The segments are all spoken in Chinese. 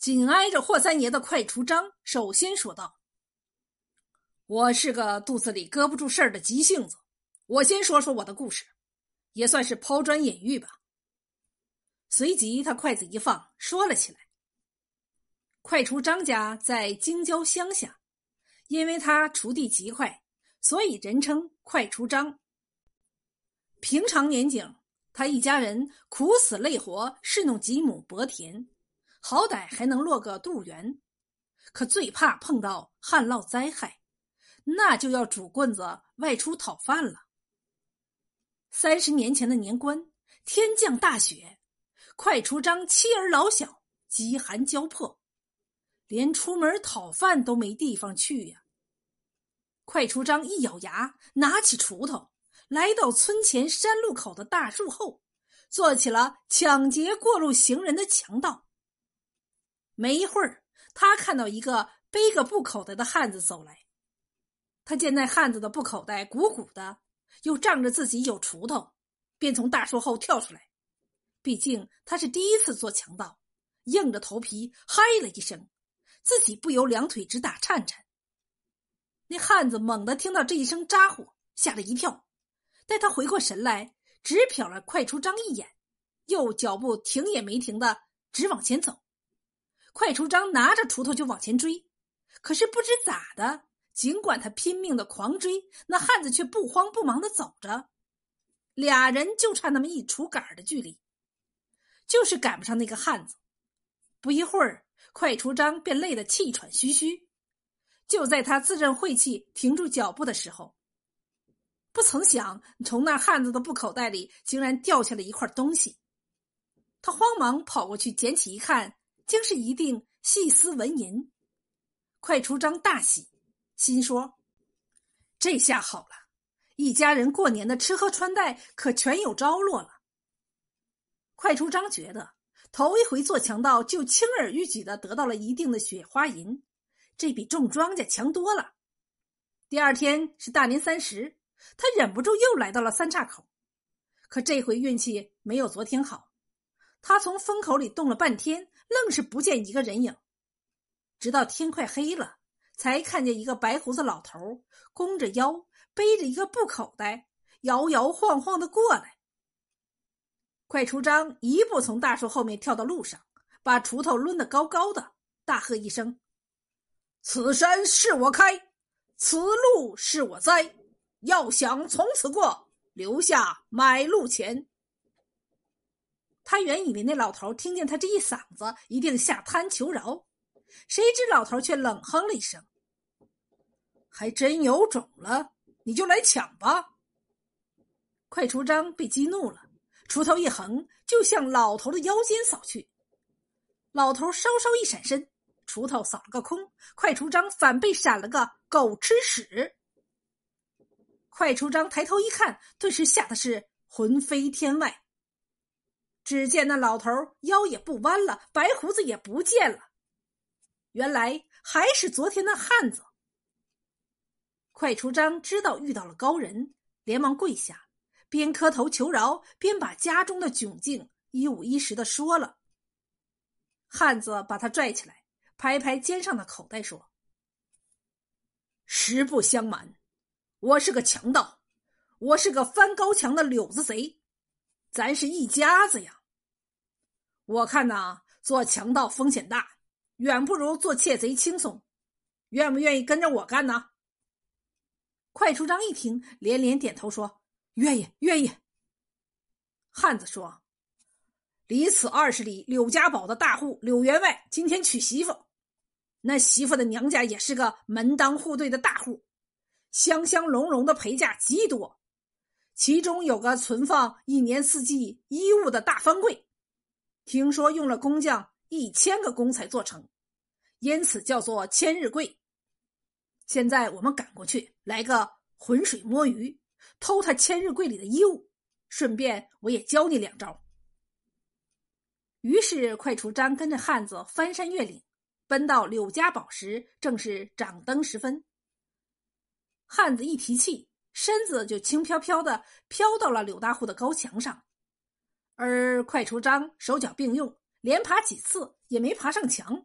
紧挨着霍三爷的快厨张首先说道：“我是个肚子里搁不住事儿的急性子，我先说说我的故事，也算是抛砖引玉吧。”随即，他筷子一放，说了起来：“快厨张家在京郊乡下，因为他锄地极快，所以人称快厨张。平常年景，他一家人苦死累活侍弄几亩薄田。”好歹还能落个肚圆，可最怕碰到旱涝灾害，那就要拄棍子外出讨饭了。三十年前的年关，天降大雪，快出张妻儿老小饥寒交迫，连出门讨饭都没地方去呀。快出张一咬牙，拿起锄头，来到村前山路口的大树后，做起了抢劫过路行人的强盗。没一会儿，他看到一个背个布口袋的汉子走来。他见那汉子的布口袋鼓鼓的，又仗着自己有锄头，便从大树后跳出来。毕竟他是第一次做强盗，硬着头皮嗨了一声，自己不由两腿直打颤颤。那汉子猛地听到这一声咋呼，吓了一跳。待他回过神来，只瞟了快出张一眼，又脚步停也没停的直往前走。快出张拿着锄头就往前追，可是不知咋的，尽管他拼命的狂追，那汉子却不慌不忙的走着，俩人就差那么一锄杆的距离，就是赶不上那个汉子。不一会儿，快出张便累得气喘吁吁。就在他自认晦气、停住脚步的时候，不曾想从那汉子的布口袋里竟然掉下了一块东西。他慌忙跑过去捡起一看。竟是一锭细丝纹银，快出张大喜，心说：“这下好了，一家人过年的吃喝穿戴可全有着落了。”快出张觉得头一回做强盗就轻而易举的得到了一定的雪花银，这比种庄稼强多了。第二天是大年三十，他忍不住又来到了三岔口，可这回运气没有昨天好，他从风口里动了半天。愣是不见一个人影，直到天快黑了，才看见一个白胡子老头弓着腰，背着一个布口袋，摇摇晃晃的过来。快出张一步从大树后面跳到路上，把锄头抡得高高的，大喝一声：“此山是我开，此路是我栽，要想从此过，留下买路钱。”他原以为那老头听见他这一嗓子，一定下滩求饶，谁知老头却冷哼了一声：“还真有种了，你就来抢吧！”快出张被激怒了，锄头一横，就向老头的腰间扫去。老头稍稍一闪身，锄头扫了个空，快出张反被闪了个狗吃屎。快出张抬头一看，顿时吓得是魂飞天外。只见那老头腰也不弯了，白胡子也不见了，原来还是昨天那汉子。快出章知道遇到了高人，连忙跪下，边磕头求饶，边把家中的窘境一五一十的说了。汉子把他拽起来，拍拍肩上的口袋，说：“实不相瞒，我是个强盗，我是个翻高墙的柳子贼。”咱是一家子呀！我看呐，做强盗风险大，远不如做窃贼轻松。愿不愿意跟着我干呢？快出章一听，连连点头说：“愿意，愿意。”汉子说：“离此二十里，柳家堡的大户柳员外今天娶媳妇，那媳妇的娘家也是个门当户对的大户，香香隆隆的陪嫁极多。”其中有个存放一年四季衣物的大方柜，听说用了工匠一千个工才做成，因此叫做千日柜。现在我们赶过去，来个浑水摸鱼，偷他千日柜里的衣物，顺便我也教你两招。于是快出张跟着汉子翻山越岭，奔到柳家堡时，正是掌灯时分。汉子一提气。身子就轻飘飘的飘到了柳大户的高墙上，而快出章手脚并用，连爬几次也没爬上墙。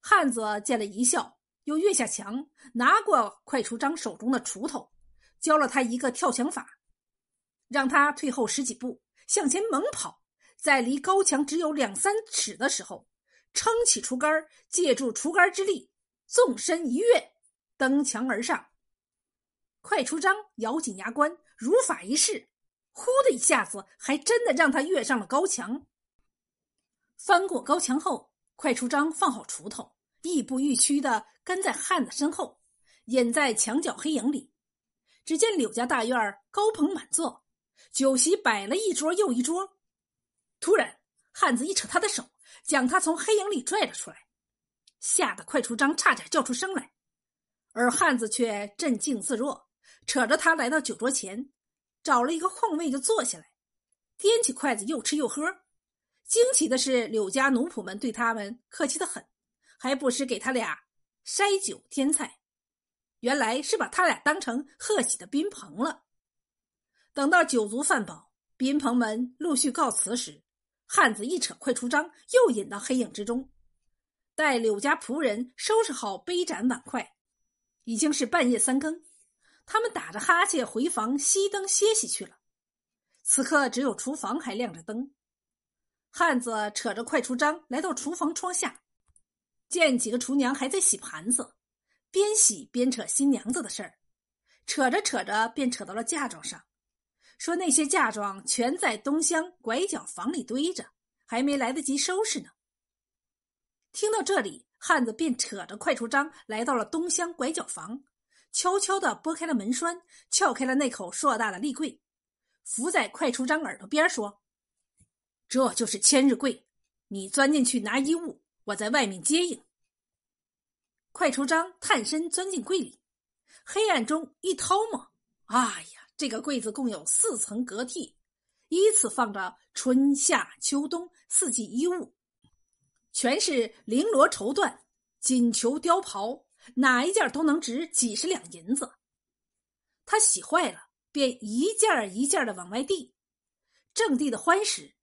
汉子见了一笑，又跃下墙，拿过快出章手中的锄头，教了他一个跳墙法，让他退后十几步，向前猛跑，在离高墙只有两三尺的时候，撑起竹竿，借助竹竿之力，纵身一跃，登墙而上。快出章咬紧牙关，如法一试，呼的一下子，还真的让他跃上了高墙。翻过高墙后，快出章放好锄头，亦步亦趋的跟在汉子身后，隐在墙角黑影里。只见柳家大院高朋满座，酒席摆了一桌又一桌。突然，汉子一扯他的手，将他从黑影里拽了出来，吓得快出章差点叫出声来，而汉子却镇静自若。扯着他来到酒桌前，找了一个空位就坐下来，掂起筷子又吃又喝。惊奇的是，柳家奴仆们对他们客气的很，还不时给他俩筛酒添菜。原来是把他俩当成贺喜的宾朋了。等到酒足饭饱，宾朋们陆续告辞时，汉子一扯快出章，又引到黑影之中。待柳家仆人收拾好杯盏碗筷，已经是半夜三更。他们打着哈欠回房熄灯歇息去了。此刻只有厨房还亮着灯。汉子扯着快出章来到厨房窗下，见几个厨娘还在洗盘子，边洗边扯新娘子的事儿。扯着扯着便扯到了嫁妆上，说那些嫁妆全在东厢拐角房里堆着，还没来得及收拾呢。听到这里，汉子便扯着快出章来到了东厢拐角房。悄悄地拨开了门栓，撬开了那口硕大的立柜，伏在快出章耳朵边说：“这就是千日柜，你钻进去拿衣物，我在外面接应。”快出章探身钻进柜里，黑暗中一掏摸，哎呀，这个柜子共有四层隔屉，依次放着春夏秋冬四季衣物，全是绫罗绸缎、锦裘貂袍。哪一件都能值几十两银子，他洗坏了，便一件一件的往外递。正递的欢时，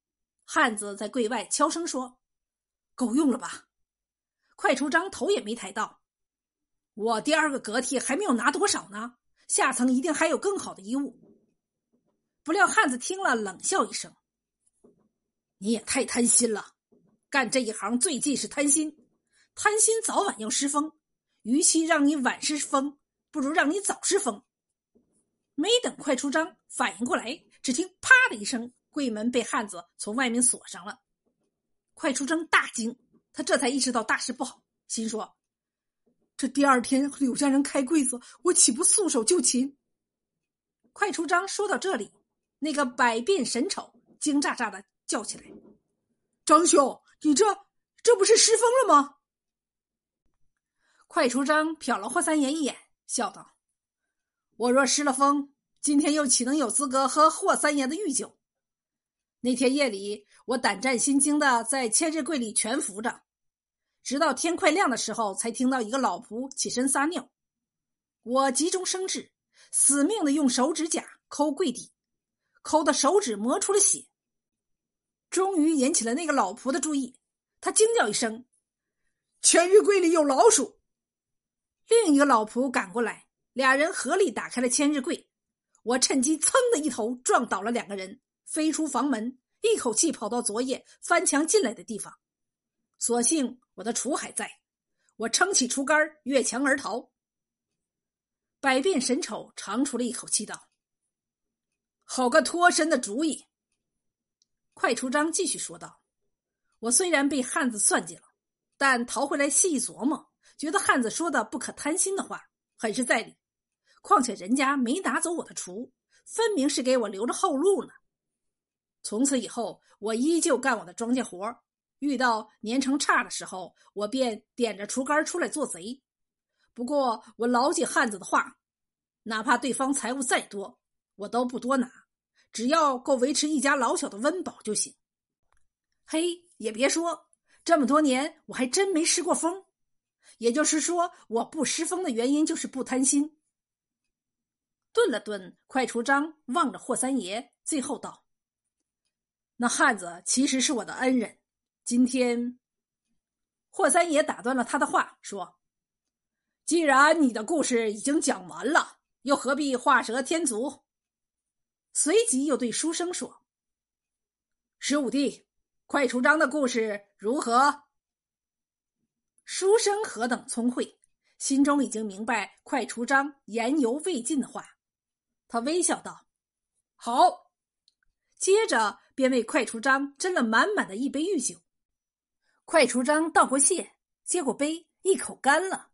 汉子在柜外悄声说：“够用了吧？”快出章头也没抬到，我第二个隔屉还没有拿多少呢，下层一定还有更好的衣物。不料汉子听了，冷笑一声：“你也太贪心了，干这一行最忌是贪心，贪心早晚要失风。”与其让你晚失风，不如让你早失风。没等快出章反应过来，只听“啪”的一声，柜门被汉子从外面锁上了。快出章大惊，他这才意识到大事不好，心说：“这第二天柳家人开柜子，我岂不束手就擒？”快出章说到这里，那个百变神丑惊炸炸的叫起来：“张兄，你这这不是失风了吗？”快出章瞟了霍三爷一眼，笑道：“我若失了风，今天又岂能有资格喝霍三爷的御酒？那天夜里，我胆战心惊的在千日柜里蜷伏着，直到天快亮的时候，才听到一个老仆起身撒尿。我急中生智，死命的用手指甲抠柜底，抠的手指磨出了血，终于引起了那个老仆的注意。他惊叫一声：‘千日柜里有老鼠！’”另一个老仆赶过来，俩人合力打开了千日柜。我趁机噌的一头撞倒了两个人，飞出房门，一口气跑到昨夜翻墙进来的地方。所幸我的锄还在，我撑起锄杆越墙而逃。百变神丑长出了一口气道：“好个脱身的主意！”快出章继续说道：“我虽然被汉子算计了，但逃回来细琢磨。”觉得汉子说的不可贪心的话很是在理，况且人家没拿走我的锄，分明是给我留着后路呢。从此以后，我依旧干我的庄稼活遇到年成差的时候，我便点着锄杆出来做贼。不过我牢记汉子的话，哪怕对方财物再多，我都不多拿，只要够维持一家老小的温饱就行。嘿，也别说，这么多年我还真没失过风。也就是说，我不失风的原因就是不贪心。顿了顿，快出章望着霍三爷，最后道：“那汉子其实是我的恩人，今天霍三爷打断了他的话，说：“既然你的故事已经讲完了，又何必画蛇添足？”随即又对书生说：“十五弟，快出章的故事如何？”书生何等聪慧，心中已经明白快出章言犹未尽的话，他微笑道：“好。”接着便为快出章斟了满满的一杯御酒。快出章道过谢，接过杯，一口干了。